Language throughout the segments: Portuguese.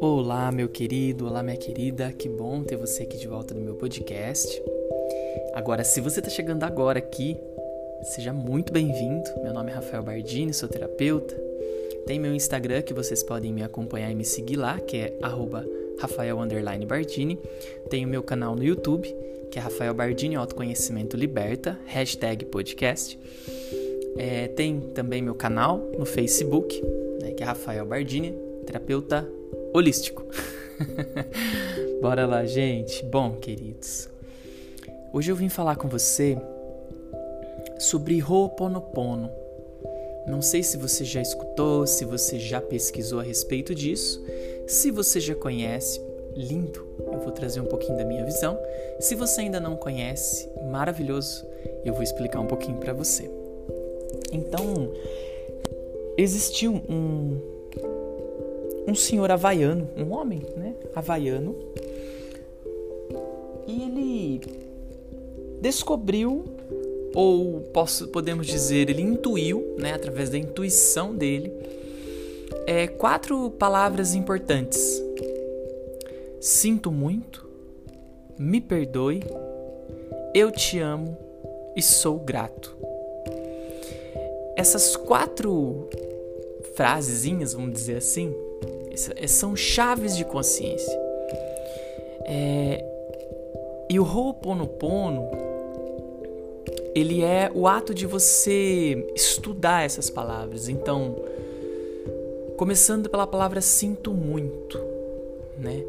Olá, meu querido, olá, minha querida, que bom ter você aqui de volta no meu podcast. Agora, se você está chegando agora aqui, seja muito bem-vindo. Meu nome é Rafael Bardini, sou terapeuta. Tem meu Instagram que vocês podem me acompanhar e me seguir lá, que é Rafael Bardini. Tem o meu canal no YouTube, que é Rafael Bardini Autoconhecimento Liberta, hashtag podcast. É, tem também meu canal no Facebook, né, que é Rafael Bardini, terapeuta holístico. Bora lá, gente. Bom, queridos, hoje eu vim falar com você sobre Ho'oponopono. Não sei se você já escutou, se você já pesquisou a respeito disso. Se você já conhece, lindo, eu vou trazer um pouquinho da minha visão. Se você ainda não conhece, maravilhoso, eu vou explicar um pouquinho para você. Então, existiu um um senhor havaiano, um homem, né, havaiano, e ele descobriu ou posso, podemos dizer, ele intuiu, né, através da intuição dele, é, quatro palavras importantes: sinto muito, me perdoe, eu te amo e sou grato. Essas quatro frasezinhas, vamos dizer assim, são chaves de consciência. É, e o Ho'oponopono, ele é o ato de você estudar essas palavras. Então, começando pela palavra sinto muito, né?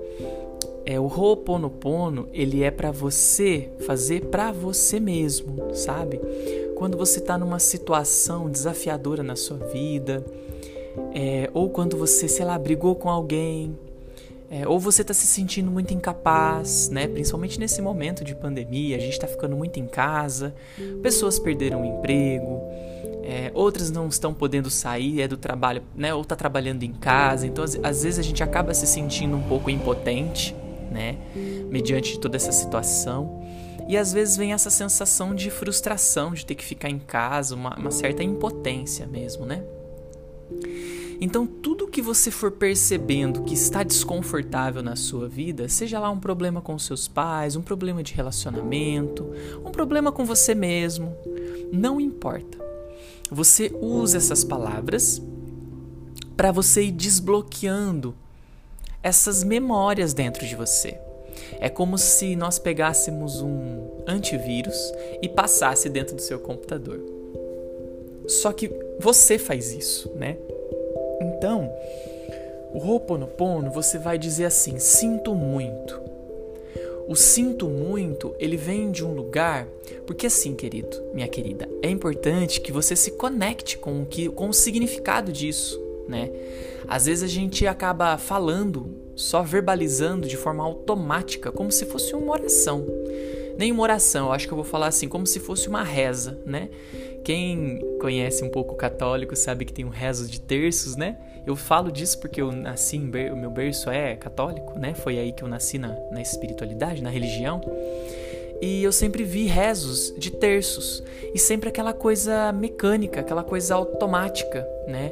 É, o Ho'oponopono, ele é para você fazer para você mesmo, sabe? Quando você está numa situação desafiadora na sua vida, é, ou quando você, sei lá, brigou com alguém, é, ou você está se sentindo muito incapaz, né? Principalmente nesse momento de pandemia, a gente está ficando muito em casa, pessoas perderam o emprego, é, outras não estão podendo sair, é do trabalho, né? Ou está trabalhando em casa, então às, às, vezes a gente acaba se sentindo um pouco impotente, né? Mediante toda essa situação. E às vezes vem essa sensação de frustração de ter que ficar em casa, uma, uma certa impotência mesmo, né? Então, tudo que você for percebendo que está desconfortável na sua vida, seja lá um problema com seus pais, um problema de relacionamento, um problema com você mesmo, não importa. Você usa essas palavras para você ir desbloqueando essas memórias dentro de você. É como se nós pegássemos um antivírus e passasse dentro do seu computador. Só que você faz isso, né? Então, o Ho'oponopono, você vai dizer assim: sinto muito. O sinto muito, ele vem de um lugar, porque assim, querido, minha querida, é importante que você se conecte com o que com o significado disso, né? Às vezes a gente acaba falando, só verbalizando de forma automática, como se fosse uma oração. Nem uma oração, eu acho que eu vou falar assim, como se fosse uma reza, né? Quem conhece um pouco católico sabe que tem um rezo de terços, né? Eu falo disso porque eu nasci o meu berço é católico, né? Foi aí que eu nasci na, na espiritualidade, na religião. E eu sempre vi rezos de terços e sempre aquela coisa mecânica, aquela coisa automática, né?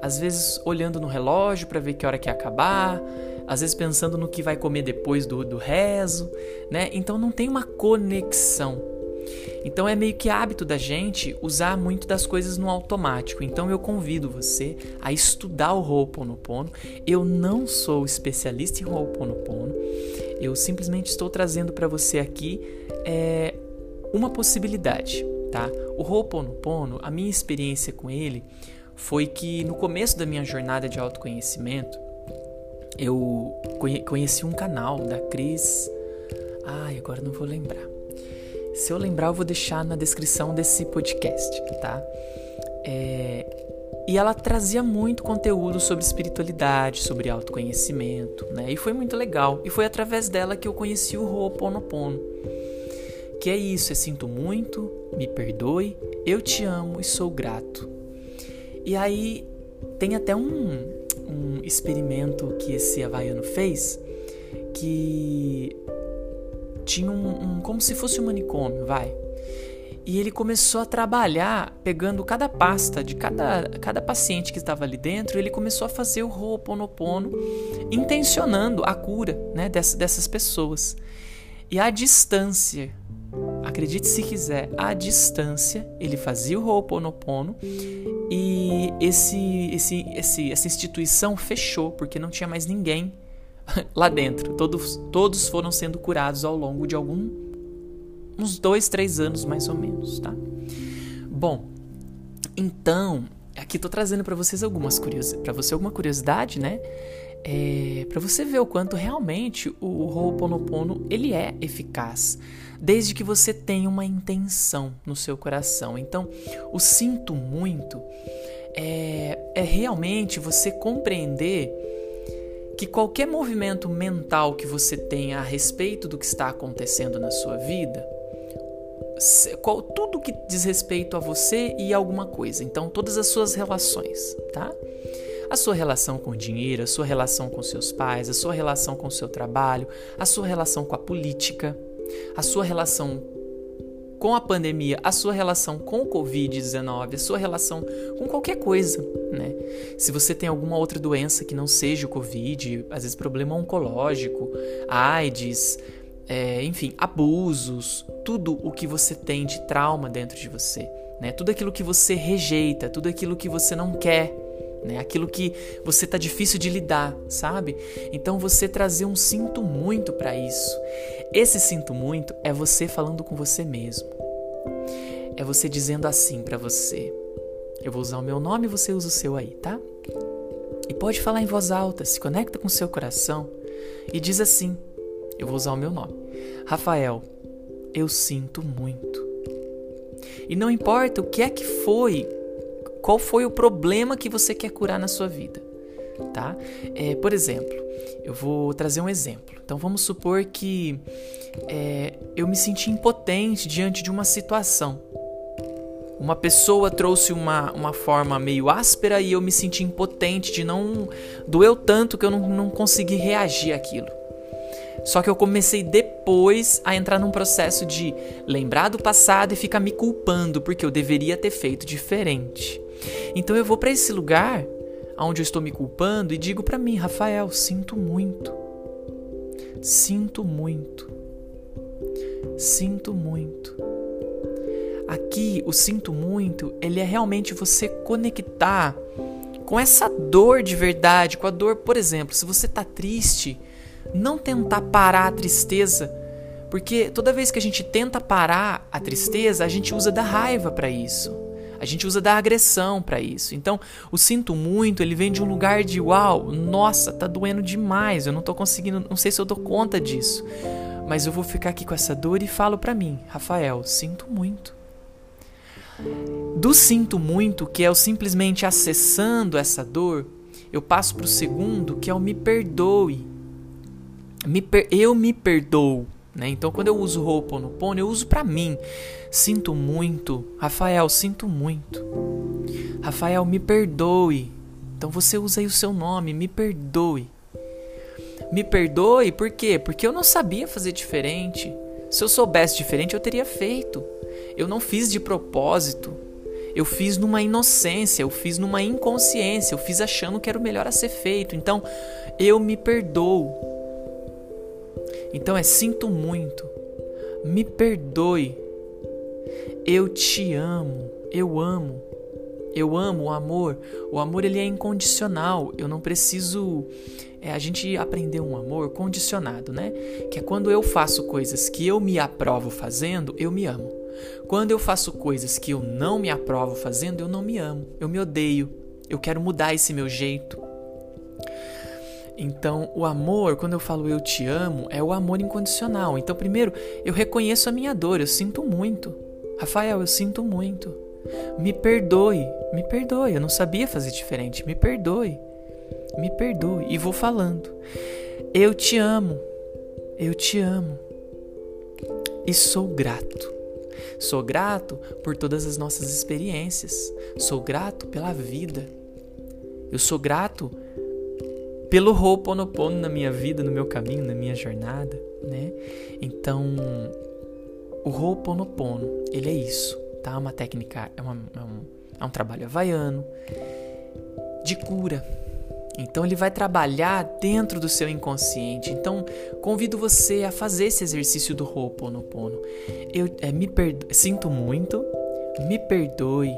Às vezes olhando no relógio para ver que hora que ia acabar, às vezes pensando no que vai comer depois do, do rezo, né? Então não tem uma conexão então é meio que hábito da gente usar muito das coisas no automático. Então eu convido você a estudar o Ho'oponopono. Eu não sou especialista em Ho'oponopono. Eu simplesmente estou trazendo para você aqui é, uma possibilidade, tá? O Ho'oponopono, a minha experiência com ele foi que no começo da minha jornada de autoconhecimento, eu conheci um canal da Cris. Ai, agora não vou lembrar. Se eu lembrar, eu vou deixar na descrição desse podcast, tá? É... E ela trazia muito conteúdo sobre espiritualidade, sobre autoconhecimento, né? E foi muito legal. E foi através dela que eu conheci o Ho'oponopono. Que é isso, é sinto muito, me perdoe, eu te amo e sou grato. E aí tem até um, um experimento que esse havaiano fez que tinha um, um, como se fosse um manicômio, vai. E ele começou a trabalhar pegando cada pasta de cada, cada paciente que estava ali dentro, ele começou a fazer o Ho'oponopono, intencionando a cura né, dessas, dessas pessoas. E à distância, acredite se quiser, à distância, ele fazia o Ho'oponopono e esse, esse, esse, essa instituição fechou, porque não tinha mais ninguém lá dentro. Todos, todos foram sendo curados ao longo de algum uns dois, três anos mais ou menos, tá? Bom, então aqui tô trazendo para vocês algumas curiosidades, para você alguma curiosidade, né? É, para você ver o quanto realmente o Ho'oponopono ele é eficaz, desde que você tenha uma intenção no seu coração. Então, o sinto muito é, é realmente você compreender que qualquer movimento mental que você tenha a respeito do que está acontecendo na sua vida, tudo que diz respeito a você e alguma coisa. Então, todas as suas relações, tá? A sua relação com o dinheiro, a sua relação com seus pais, a sua relação com o seu trabalho, a sua relação com a política, a sua relação com a pandemia, a sua relação com o Covid-19, a sua relação com qualquer coisa, né? Se você tem alguma outra doença que não seja o Covid, às vezes problema oncológico, AIDS, é, enfim, abusos, tudo o que você tem de trauma dentro de você, né? Tudo aquilo que você rejeita, tudo aquilo que você não quer, né? Aquilo que você tá difícil de lidar, sabe? Então você trazer um sinto muito para isso. Esse sinto muito é você falando com você mesmo. É você dizendo assim para você. Eu vou usar o meu nome você usa o seu aí, tá? E pode falar em voz alta, se conecta com o seu coração e diz assim: Eu vou usar o meu nome. Rafael, eu sinto muito. E não importa o que é que foi, qual foi o problema que você quer curar na sua vida, tá? É, por exemplo, eu vou trazer um exemplo. Então vamos supor que é, eu me senti impotente diante de uma situação. Uma pessoa trouxe uma, uma forma meio áspera e eu me senti impotente de não. doeu tanto que eu não, não consegui reagir àquilo. Só que eu comecei depois a entrar num processo de lembrar do passado e ficar me culpando porque eu deveria ter feito diferente. Então eu vou para esse lugar onde eu estou me culpando e digo para mim, Rafael, sinto muito. Sinto muito. Sinto muito. Aqui, o sinto muito, ele é realmente você conectar com essa dor de verdade, com a dor, por exemplo, se você tá triste, não tentar parar a tristeza, porque toda vez que a gente tenta parar a tristeza, a gente usa da raiva para isso. A gente usa da agressão para isso. Então, o sinto muito, ele vem de um lugar de uau, nossa, tá doendo demais, eu não tô conseguindo, não sei se eu dou conta disso. Mas eu vou ficar aqui com essa dor e falo para mim, Rafael, sinto muito. Do sinto muito, que é o simplesmente acessando essa dor, eu passo para o segundo, que é o me perdoe me eu me perdoo. Né? Então, quando eu uso Ho'oponopono, eu uso para mim. Sinto muito. Rafael, sinto muito. Rafael, me perdoe. Então, você usa aí o seu nome, me perdoe. Me perdoe por quê? Porque eu não sabia fazer diferente. Se eu soubesse diferente, eu teria feito. Eu não fiz de propósito. Eu fiz numa inocência, eu fiz numa inconsciência, eu fiz achando que era o melhor a ser feito. Então, eu me perdoo. Então é sinto muito, me perdoe, eu te amo, eu amo, eu amo o amor. O amor ele é incondicional. Eu não preciso. É, a gente aprendeu um amor condicionado, né? Que é quando eu faço coisas que eu me aprovo fazendo, eu me amo. Quando eu faço coisas que eu não me aprovo fazendo, eu não me amo. Eu me odeio. Eu quero mudar esse meu jeito. Então, o amor, quando eu falo eu te amo, é o amor incondicional. Então, primeiro, eu reconheço a minha dor, eu sinto muito. Rafael, eu sinto muito. Me perdoe, me perdoe, eu não sabia fazer diferente. Me perdoe, me perdoe. E vou falando. Eu te amo, eu te amo. E sou grato. Sou grato por todas as nossas experiências. Sou grato pela vida. Eu sou grato pelo Ho'oponopono na minha vida, no meu caminho, na minha jornada, né? Então, o Ho'oponopono, ele é isso, tá? Uma técnica, é, uma, é, um, é um trabalho havaiano de cura. Então ele vai trabalhar dentro do seu inconsciente. Então convido você a fazer esse exercício do Ho'oponopono. Eu é, me perdo, sinto muito, me perdoe,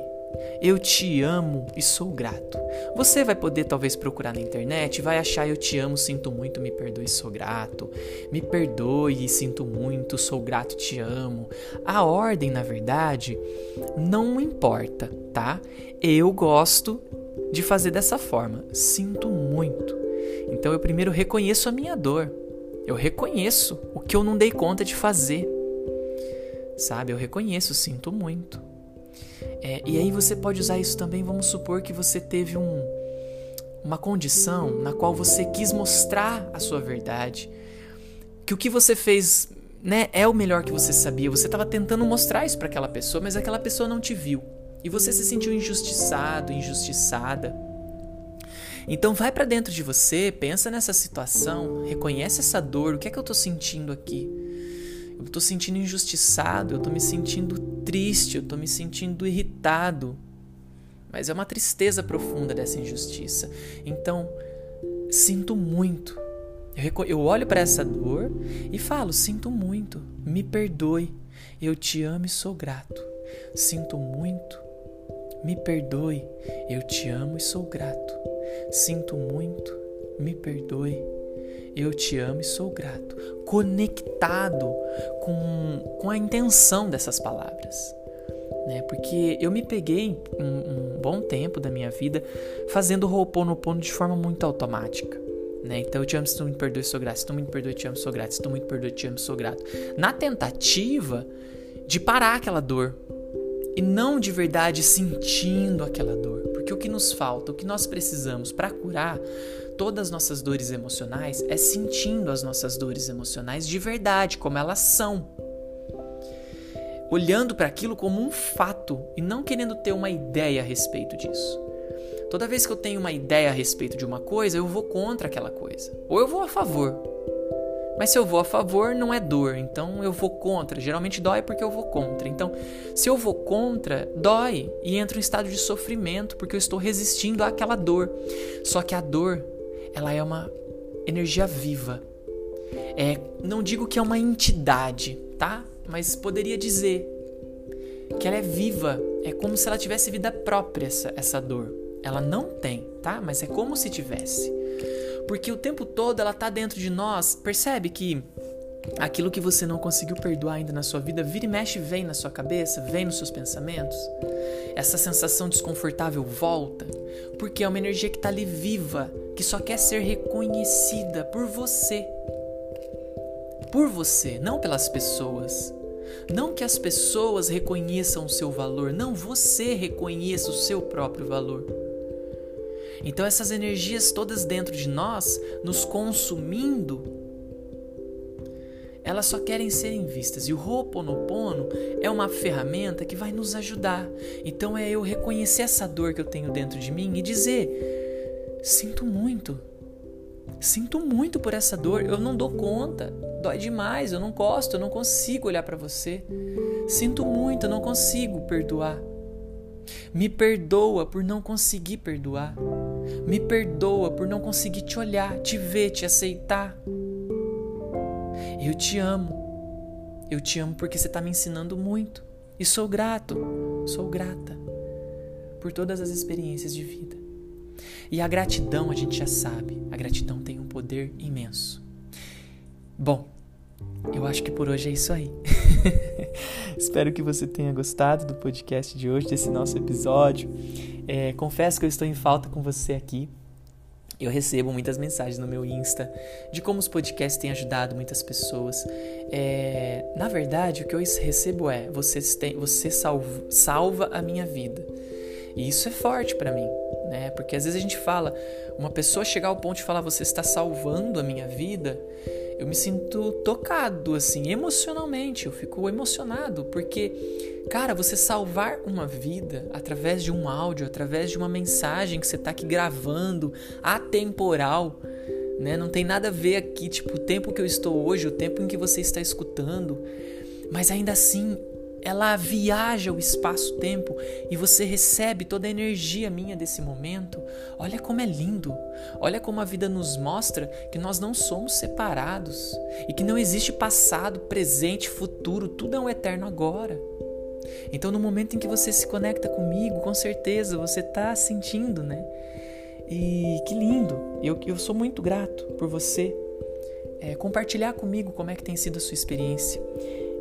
eu te amo e sou grato. Você vai poder talvez procurar na internet, vai achar eu te amo, sinto muito, me perdoe, sou grato. Me perdoe, sinto muito, sou grato, te amo. A ordem, na verdade, não importa, tá? Eu gosto de fazer dessa forma. Sinto muito. Então eu primeiro reconheço a minha dor. Eu reconheço o que eu não dei conta de fazer. Sabe? Eu reconheço, sinto muito. É, e aí você pode usar isso também, vamos supor que você teve um, uma condição na qual você quis mostrar a sua verdade, que o que você fez né, é o melhor que você sabia, você estava tentando mostrar isso para aquela pessoa, mas aquela pessoa não te viu. E você se sentiu injustiçado, injustiçada. Então vai para dentro de você, pensa nessa situação, reconhece essa dor, o que é que eu estou sentindo aqui? Eu tô sentindo injustiçado, eu tô me sentindo triste, eu tô me sentindo irritado. Mas é uma tristeza profunda dessa injustiça. Então, sinto muito. Eu, olho para essa dor e falo: sinto muito, me perdoe, eu te amo e sou grato. Sinto muito, me perdoe, eu te amo e sou grato. Sinto muito, me perdoe, eu te amo e sou grato, conectado com, com a intenção dessas palavras. Né? Porque eu me peguei um, um bom tempo da minha vida fazendo Ho'oponopono de forma muito automática. Né? Então eu te amo, se tu me perdoe, sou grato. Se tu me perdoe, te amo, sou grato. Se tu me perdoe, te amo, sou grato. Na tentativa de parar aquela dor e não de verdade sentindo aquela dor. Porque o que nos falta, o que nós precisamos para curar todas as nossas dores emocionais é sentindo as nossas dores emocionais de verdade, como elas são. Olhando para aquilo como um fato e não querendo ter uma ideia a respeito disso. Toda vez que eu tenho uma ideia a respeito de uma coisa, eu vou contra aquela coisa. Ou eu vou a favor. Mas se eu vou a favor, não é dor. Então eu vou contra. Geralmente dói porque eu vou contra. Então, se eu vou contra, dói e entra em estado de sofrimento porque eu estou resistindo àquela dor. Só que a dor ela é uma energia viva. É, não digo que é uma entidade, tá? Mas poderia dizer que ela é viva. É como se ela tivesse vida própria, essa, essa dor. Ela não tem, tá? Mas é como se tivesse. Porque o tempo todo ela tá dentro de nós. Percebe que aquilo que você não conseguiu perdoar ainda na sua vida, vira e mexe vem na sua cabeça, vem nos seus pensamentos. Essa sensação desconfortável volta, porque é uma energia que está ali viva, que só quer ser reconhecida por você. Por você, não pelas pessoas. Não que as pessoas reconheçam o seu valor, não você reconheça o seu próprio valor. Então essas energias todas dentro de nós, nos consumindo, elas só querem serem vistas. E o Ho'oponopono é uma ferramenta que vai nos ajudar. Então é eu reconhecer essa dor que eu tenho dentro de mim e dizer: sinto muito. Sinto muito por essa dor, eu não dou conta, dói demais, eu não gosto, eu não consigo olhar para você. Sinto muito, eu não consigo perdoar. Me perdoa por não conseguir perdoar. Me perdoa por não conseguir te olhar, te ver, te aceitar. Eu te amo. Eu te amo porque você está me ensinando muito. E sou grato, sou grata por todas as experiências de vida. E a gratidão, a gente já sabe, a gratidão tem um poder imenso. Bom, eu acho que por hoje é isso aí. Espero que você tenha gostado do podcast de hoje, desse nosso episódio. É, confesso que eu estou em falta com você aqui. Eu recebo muitas mensagens no meu Insta de como os podcasts têm ajudado muitas pessoas. É, na verdade, o que eu recebo é: você, tem, você salva, salva a minha vida. E isso é forte para mim, né? Porque às vezes a gente fala, uma pessoa chegar ao ponto de falar você está salvando a minha vida, eu me sinto tocado, assim, emocionalmente. Eu fico emocionado, porque, cara, você salvar uma vida através de um áudio, através de uma mensagem que você está aqui gravando, atemporal, né? Não tem nada a ver aqui, tipo, o tempo que eu estou hoje, o tempo em que você está escutando. Mas ainda assim, ela viaja o espaço-tempo e você recebe toda a energia minha desse momento. Olha como é lindo. Olha como a vida nos mostra que nós não somos separados e que não existe passado, presente, futuro, tudo é um eterno agora. Então, no momento em que você se conecta comigo, com certeza você está sentindo, né? E que lindo! Eu, eu sou muito grato por você é, compartilhar comigo como é que tem sido a sua experiência.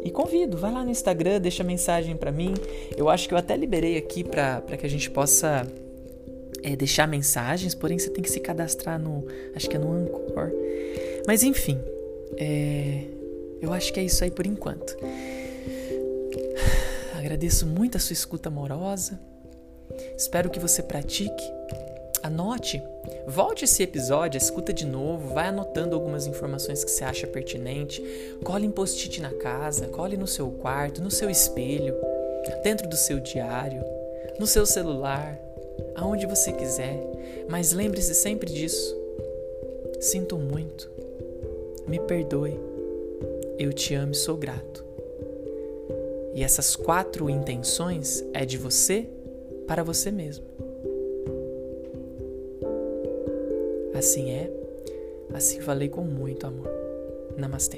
E convido, vai lá no Instagram, deixa mensagem para mim. Eu acho que eu até liberei aqui para que a gente possa é, deixar mensagens, porém você tem que se cadastrar no. Acho que é no Anchor. Mas enfim, é, eu acho que é isso aí por enquanto. Agradeço muito a sua escuta amorosa. Espero que você pratique Anote, volte esse episódio, escuta de novo, vai anotando algumas informações que você acha pertinente, cole em post-it na casa, cole no seu quarto, no seu espelho, dentro do seu diário, no seu celular, aonde você quiser, mas lembre-se sempre disso. Sinto muito. Me perdoe. Eu te amo e sou grato. E essas quatro intenções é de você para você mesmo. Assim é, assim falei com muito amor. Namastê.